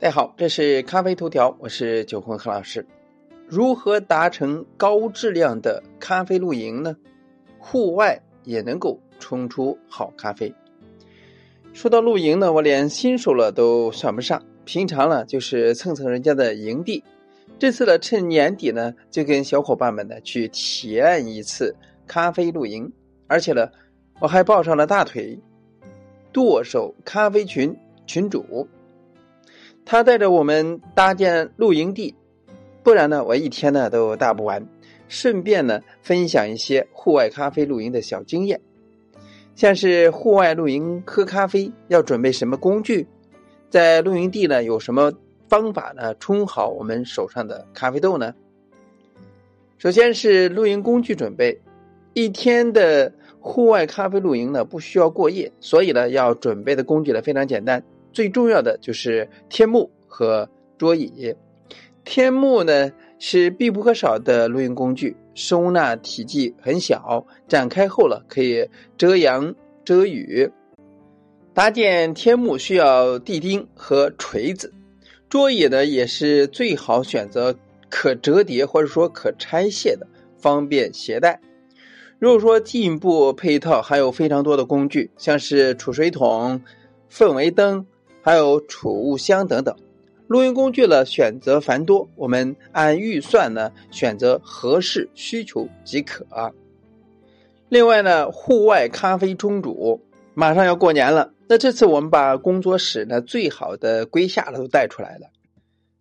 大家好，这是咖啡头条，我是九坤何老师。如何达成高质量的咖啡露营呢？户外也能够冲出好咖啡。说到露营呢，我连新手了都算不上，平常呢就是蹭蹭人家的营地。这次呢，趁年底呢，就跟小伙伴们呢去体验一次咖啡露营，而且呢，我还抱上了大腿，剁手咖啡群群主。他带着我们搭建露营地，不然呢，我一天呢都搭不完。顺便呢，分享一些户外咖啡露营的小经验，像是户外露营喝咖啡要准备什么工具，在露营地呢有什么方法呢冲好我们手上的咖啡豆呢？首先是露营工具准备，一天的户外咖啡露营呢不需要过夜，所以呢要准备的工具呢非常简单。最重要的就是天幕和桌椅。天幕呢是必不可少的露营工具，收纳体积很小，展开后了可以遮阳遮雨。搭建天幕需要地钉和锤子，桌椅呢也是最好选择可折叠或者说可拆卸的，方便携带。如果说进一步配套，还有非常多的工具，像是储水桶、氛围灯。还有储物箱等等，录音工具呢选择繁多，我们按预算呢选择合适需求即可。另外呢，户外咖啡冲煮，马上要过年了，那这次我们把工作室呢最好的龟下都带出来了，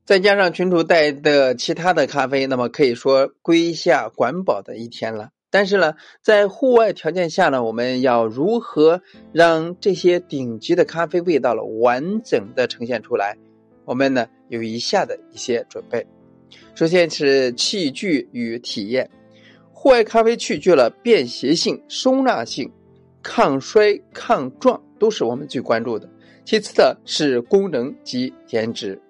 再加上群主带的其他的咖啡，那么可以说龟下管饱的一天了。但是呢，在户外条件下呢，我们要如何让这些顶级的咖啡味道了完整的呈现出来？我们呢有以下的一些准备。首先是器具与体验，户外咖啡器具了便携性、收纳性、抗摔、抗撞都是我们最关注的。其次的是功能及颜值。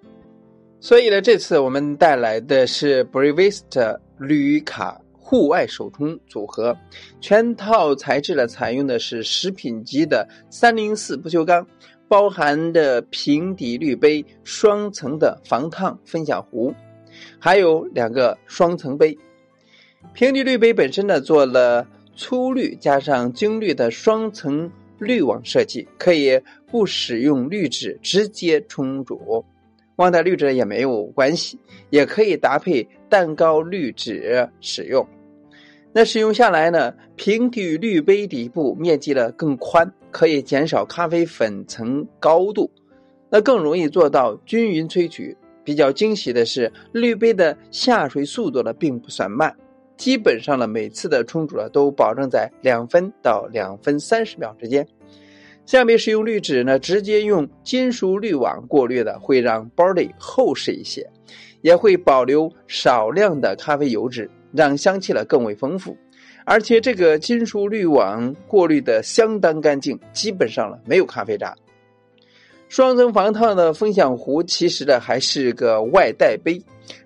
所以呢，这次我们带来的是 Brevista 铝卡。户外手冲组合，全套材质呢采用的是食品级的三零四不锈钢，包含的平底滤杯、双层的防烫分享壶，还有两个双层杯。平底滤杯本身呢做了粗滤加上精滤的双层滤网设计，可以不使用滤纸直接冲煮。忘带滤纸也没有关系，也可以搭配蛋糕滤纸使用。那使用下来呢，平底滤杯底部面积呢更宽，可以减少咖啡粉层高度，那更容易做到均匀萃取。比较惊喜的是，滤杯的下水速度呢并不算慢，基本上呢每次的冲煮呢都保证在两分到两分三十秒之间。相比使用滤纸呢，直接用金属滤网过滤的会让包里厚实一些，也会保留少量的咖啡油脂。让香气呢更为丰富，而且这个金属滤网过滤的相当干净，基本上了没有咖啡渣。双层防烫的分享壶其实呢还是个外带杯，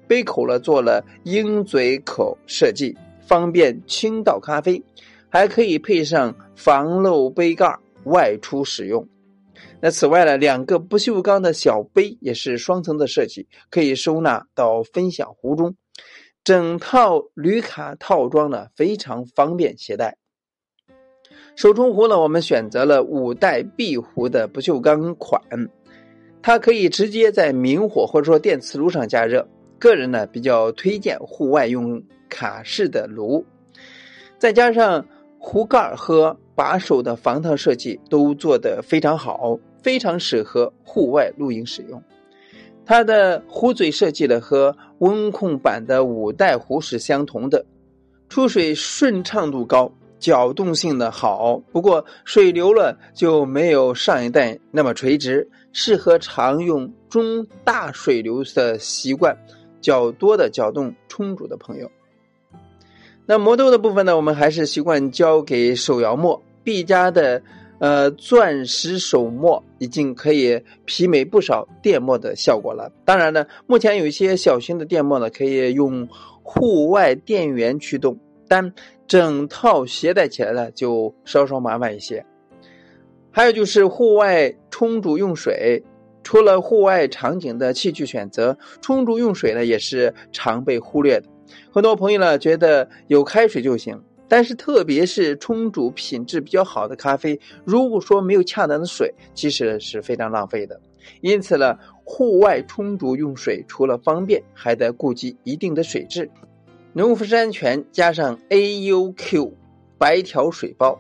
杯口呢做了鹰嘴口设计，方便倾倒咖啡，还可以配上防漏杯盖外出使用。那此外呢，两个不锈钢的小杯也是双层的设计，可以收纳到分享壶中。整套铝卡套装呢非常方便携带。手冲壶呢，我们选择了五代壁壶的不锈钢款，它可以直接在明火或者说电磁炉上加热。个人呢比较推荐户外用卡式的炉，再加上壶盖和把手的防烫设计都做得非常好，非常适合户外露营使用。它的壶嘴设计呢和温控版的五代壶是相同的，出水顺畅度高，搅动性的好。不过水流了就没有上一代那么垂直，适合常用中大水流的习惯较多的搅动冲煮的朋友。那磨豆的部分呢，我们还是习惯交给手摇磨，毕加的。呃，钻石手磨已经可以媲美不少电磨的效果了。当然呢，目前有一些小型的电磨呢，可以用户外电源驱动，但整套携带起来呢就稍稍麻烦一些。还有就是户外冲煮用水，除了户外场景的器具选择，冲煮用水呢也是常被忽略的。很多朋友呢觉得有开水就行，但是特别是冲煮品质比较好的咖啡，如果说没有恰当的水，其实是非常浪费的。因此呢，户外冲煮用水除了方便，还得顾及一定的水质。农夫山泉加上 AUQ 白条水包。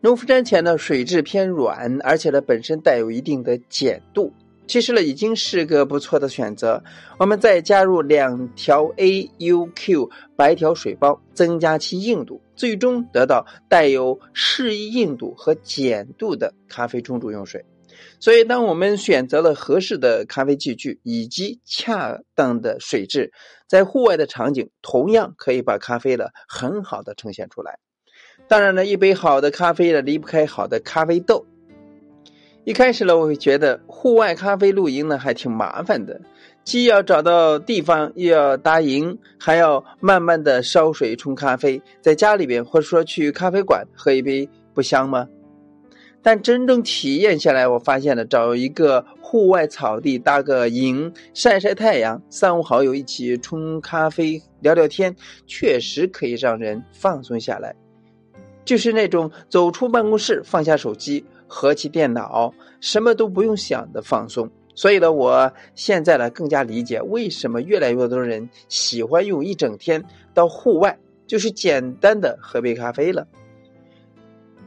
农夫山泉呢，水质偏软，而且呢本身带有一定的碱度，其实呢已经是个不错的选择。我们再加入两条 AUQ 白条水包，增加其硬度，最终得到带有适宜硬度和碱度的咖啡冲煮用水。所以，当我们选择了合适的咖啡器具以及恰当的水质，在户外的场景，同样可以把咖啡呢很好的呈现出来。当然了，一杯好的咖啡呢，离不开好的咖啡豆。一开始呢，我会觉得户外咖啡露营呢还挺麻烦的，既要找到地方，又要搭营，还要慢慢的烧水冲咖啡。在家里边或者说去咖啡馆喝一杯，不香吗？但真正体验下来，我发现了找一个户外草地搭个营，晒晒太阳，三五好友一起冲咖啡聊聊天，确实可以让人放松下来。就是那种走出办公室，放下手机，合起电脑，什么都不用想的放松。所以呢，我现在呢更加理解为什么越来越多人喜欢用一整天到户外，就是简单的喝杯咖啡了。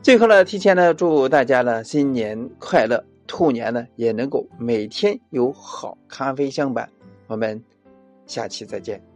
最后呢，提前呢祝大家呢新年快乐，兔年呢也能够每天有好咖啡相伴。我们下期再见。